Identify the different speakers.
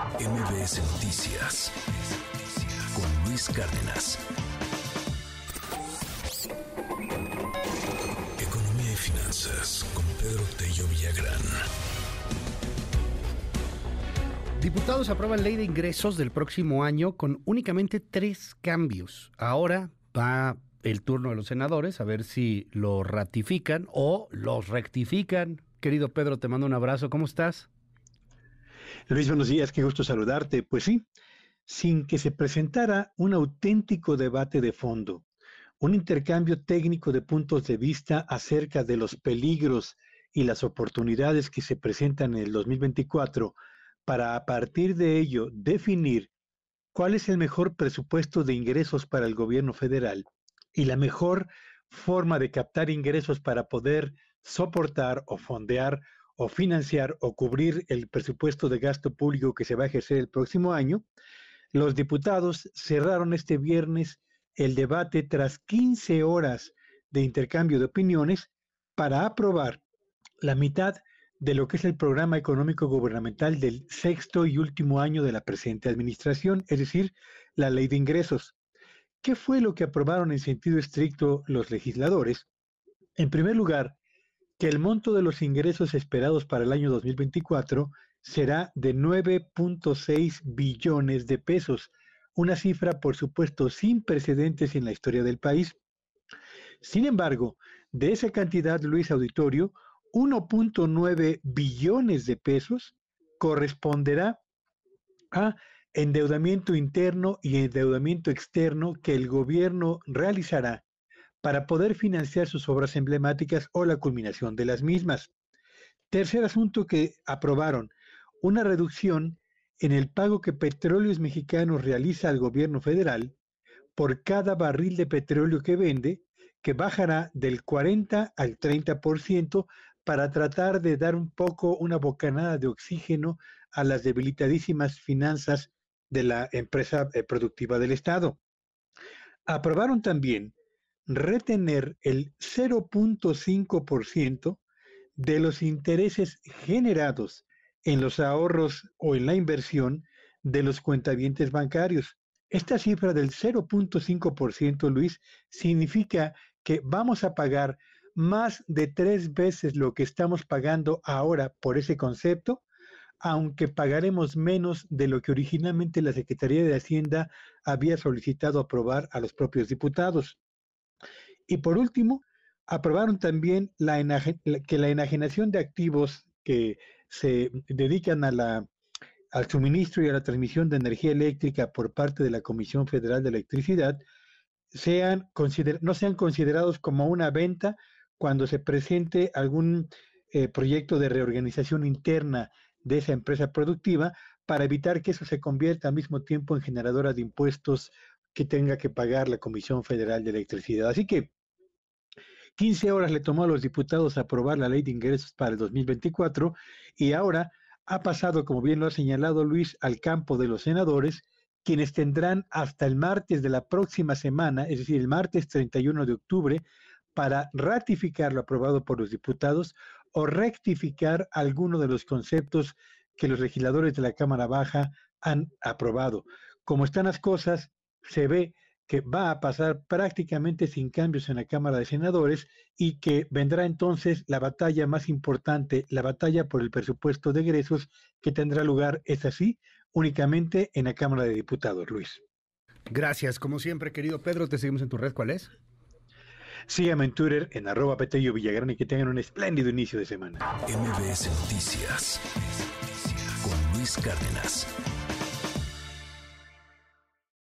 Speaker 1: MBS Noticias con Luis Cárdenas. Economía y finanzas con Pedro Tello Villagrán.
Speaker 2: Diputados aprueban ley de ingresos del próximo año con únicamente tres cambios. Ahora va el turno de los senadores a ver si lo ratifican o los rectifican. Querido Pedro, te mando un abrazo. ¿Cómo estás?
Speaker 3: Luis, buenos días, qué gusto saludarte. Pues sí, sin que se presentara un auténtico debate de fondo, un intercambio técnico de puntos de vista acerca de los peligros y las oportunidades que se presentan en el 2024, para a partir de ello definir cuál es el mejor presupuesto de ingresos para el gobierno federal y la mejor forma de captar ingresos para poder soportar o fondear o financiar o cubrir el presupuesto de gasto público que se va a ejercer el próximo año, los diputados cerraron este viernes el debate tras 15 horas de intercambio de opiniones para aprobar la mitad de lo que es el programa económico gubernamental del sexto y último año de la presente administración, es decir, la ley de ingresos. ¿Qué fue lo que aprobaron en sentido estricto los legisladores? En primer lugar, que el monto de los ingresos esperados para el año 2024 será de 9.6 billones de pesos, una cifra por supuesto sin precedentes en la historia del país. Sin embargo, de esa cantidad, Luis Auditorio, 1.9 billones de pesos corresponderá a endeudamiento interno y endeudamiento externo que el gobierno realizará para poder financiar sus obras emblemáticas o la culminación de las mismas. Tercer asunto que aprobaron, una reducción en el pago que Petróleos Mexicanos realiza al gobierno federal por cada barril de petróleo que vende, que bajará del 40 al 30% para tratar de dar un poco una bocanada de oxígeno a las debilitadísimas finanzas de la empresa eh, productiva del Estado. Aprobaron también retener el 0.5% de los intereses generados en los ahorros o en la inversión de los cuentavientes bancarios. Esta cifra del 0.5%, Luis, significa que vamos a pagar más de tres veces lo que estamos pagando ahora por ese concepto, aunque pagaremos menos de lo que originalmente la Secretaría de Hacienda había solicitado aprobar a los propios diputados. Y por último, aprobaron también que la enajenación de activos que se dedican a la, al suministro y a la transmisión de energía eléctrica por parte de la Comisión Federal de Electricidad sean no sean considerados como una venta cuando se presente algún eh, proyecto de reorganización interna de esa empresa productiva para evitar que eso se convierta al mismo tiempo en generadora de impuestos que tenga que pagar la Comisión Federal de Electricidad. Así que 15 horas le tomó a los diputados aprobar la ley de ingresos para el 2024 y ahora ha pasado, como bien lo ha señalado Luis, al campo de los senadores, quienes tendrán hasta el martes de la próxima semana, es decir, el martes 31 de octubre, para ratificar lo aprobado por los diputados o rectificar alguno de los conceptos que los legisladores de la Cámara Baja han aprobado. Como están las cosas, se ve que va a pasar prácticamente sin cambios en la Cámara de Senadores y que vendrá entonces la batalla más importante, la batalla por el presupuesto de egresos que tendrá lugar, es así, únicamente en la Cámara de Diputados, Luis.
Speaker 2: Gracias, como siempre, querido Pedro, te seguimos en tu red, ¿cuál es?
Speaker 3: Sígueme en Twitter en arroba Petello Villagrán y que tengan un espléndido inicio de semana.
Speaker 1: MBS Noticias con Luis Cárdenas.